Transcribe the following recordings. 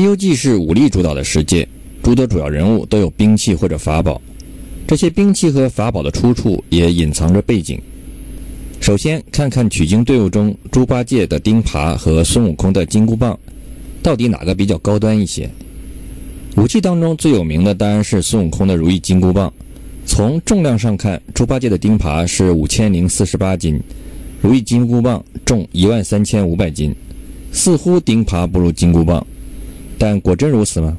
《西游记》是武力主导的世界，诸多主要人物都有兵器或者法宝，这些兵器和法宝的出处也隐藏着背景。首先，看看取经队伍中猪八戒的钉耙和孙悟空的金箍棒，到底哪个比较高端一些？武器当中最有名的当然是孙悟空的如意金箍棒。从重量上看，猪八戒的钉耙是五千零四十八斤，如意金箍棒重一万三千五百斤，似乎钉耙不如金箍棒。但果真如此吗？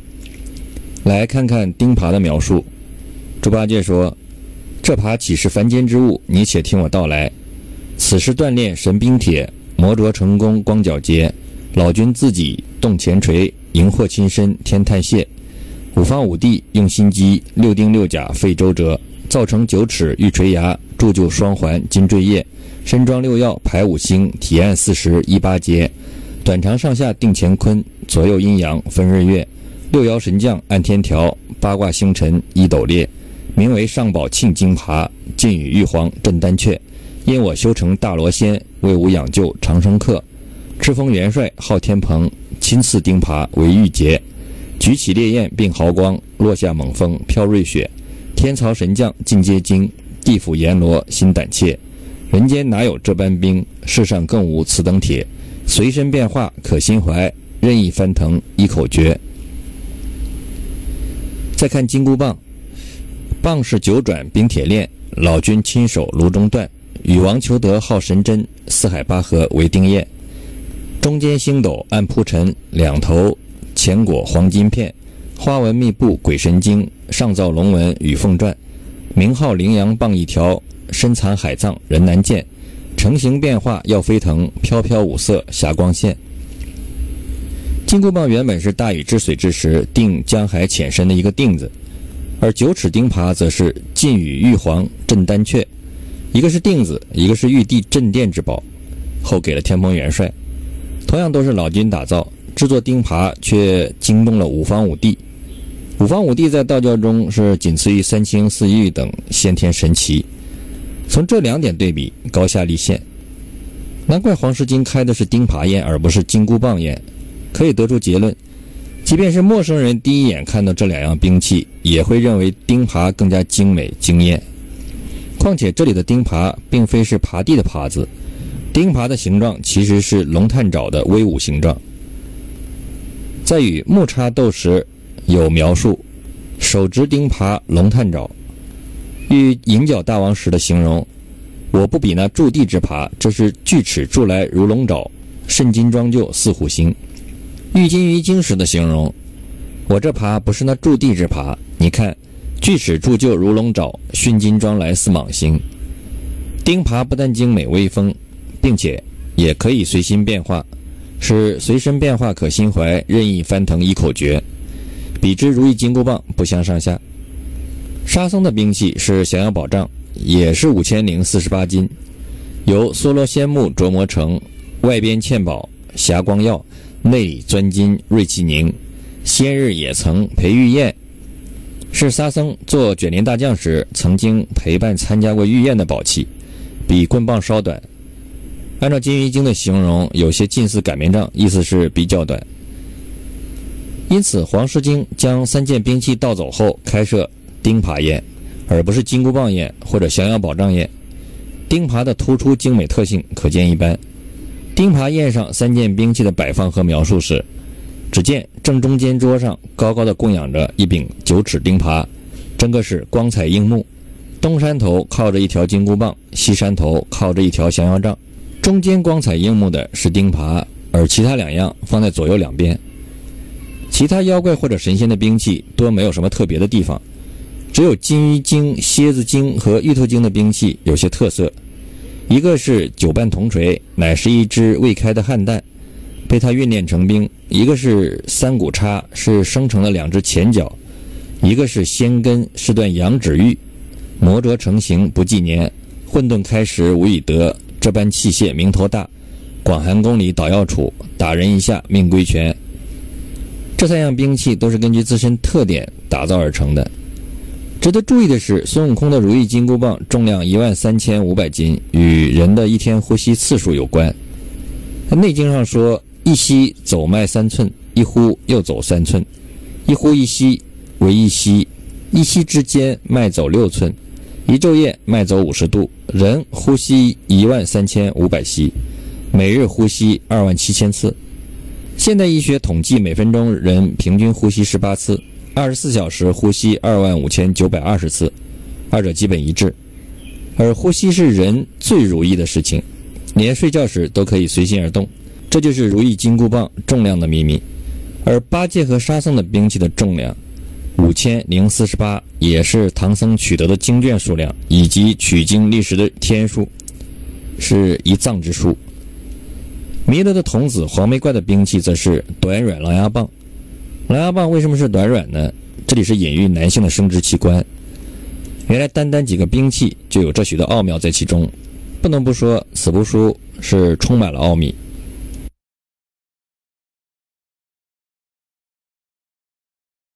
来看看钉耙的描述。猪八戒说：“这耙岂是凡间之物？你且听我道来。此是锻炼神兵铁，磨琢成功光皎洁。老君自己动前锤，荧惑亲身添炭屑。五方五帝用心机，六丁六甲费周折，造成九尺玉锤牙，铸就双环金坠叶，身装六曜排五星，体按四时一八节。”短长上下定乾坤，左右阴阳分日月，六爻神将按天条，八卦星辰一斗列，名为上宝庆金耙，晋与玉皇镇丹阙。因我修成大罗仙，为吾养就长生客。赤峰元帅号天鹏，亲赐钉耙为玉节。举起烈焰并毫光，落下猛风飘瑞雪。天曹神将尽皆惊，地府阎罗心胆怯。人间哪有这般兵？世上更无此等铁。随身变化可心怀，任意翻腾一口诀。再看金箍棒，棒是九转冰铁链，老君亲手炉中锻。禹王求得号神针，四海八河为丁验。中间星斗暗铺陈，两头前裹黄金片，花纹密布鬼神经，上造龙纹与凤篆。名号羚羊棒一条，深藏海藏人难见。成形变化要飞腾，飘飘五色霞光现。金箍棒原本是大禹治水之时定江海浅深的一个定子，而九齿钉耙则是晋禹玉皇镇丹阙，一个是定子，一个是玉帝镇殿之宝，后给了天蓬元帅。同样都是老君打造，制作钉耙却惊动了五方五帝。五方五帝在道教中是仅次于三清四御等先天神奇。从这两点对比，高下立现。难怪黄狮金开的是钉耙宴，而不是金箍棒宴。可以得出结论：即便是陌生人第一眼看到这两样兵器，也会认为钉耙更加精美惊艳。况且这里的钉耙并非是耙地的耙子，钉耙的形状其实是龙探爪的威武形状。在与木叉斗时，有描述：手执钉耙龙探爪。与银角大王时的形容，我不比那驻地之耙，这是锯齿铸来如龙爪，甚金装就似虎形。玉金鱼精时的形容，我这耙不是那驻地之耙，你看，锯齿铸就如龙爪，迅金装来似蟒形。钉耙不但精美威风，并且也可以随心变化，是随身变化可心怀，任意翻腾一口诀，比之如意金箍棒不相上下。沙僧的兵器是降妖宝杖，也是五千零四十八斤，由梭罗仙木琢磨成，外边嵌宝霞光耀，内里钻金瑞气凝。先日也曾陪玉燕，是沙僧做卷帘大将时曾经陪伴参加过御宴的宝器，比棍棒稍短。按照金鱼精的形容，有些近似擀面杖，意思是比较短。因此，黄狮精将三件兵器盗走后，开设。钉耙宴，而不是金箍棒宴或者降妖宝杖宴。钉耙的突出精美特性可见一斑。钉耙宴上三件兵器的摆放和描述是：只见正中间桌上高高的供养着一柄九齿钉耙，整个是光彩映目。东山头靠着一条金箍棒，西山头靠着一条降妖杖。中间光彩映目的是钉耙，而其他两样放在左右两边。其他妖怪或者神仙的兵器多没有什么特别的地方。只有金鱼精、蝎子精和玉兔精的兵器有些特色，一个是九瓣铜锤，乃是一只未开的汉蛋，被他运炼成兵；一个是三股叉，是生成了两只前脚；一个是仙根，是段羊脂玉，磨琢成形不计年。混沌开时无以得，这般器械名头大，广寒宫里捣药杵，打人一下命归全。这三样兵器都是根据自身特点打造而成的。值得注意的是，孙悟空的如意金箍棒重量一万三千五百斤，与人的一天呼吸次数有关。《内经》上说：“一吸走脉三寸，一呼又走三寸，一呼一吸为一吸，一吸之间脉走六寸，一昼夜脉走五十度，人呼吸一万三千五百息，每日呼吸二万七千次。现代医学统计，每分钟人平均呼吸十八次，二十四小时呼吸二万五千九百二十次，二者基本一致。而呼吸是人最如意的事情，连睡觉时都可以随心而动，这就是如意金箍棒重量的秘密。而八戒和沙僧的兵器的重量五千零四十八，也是唐僧取得的经卷数量以及取经历时的天数，是一藏之数。弥勒的童子黄眉怪的兵器则是短软狼牙棒。狼牙棒为什么是短软呢？这里是隐喻男性的生殖器官。原来单单几个兵器就有这许多奥妙在其中，不能不说此部书是充满了奥秘。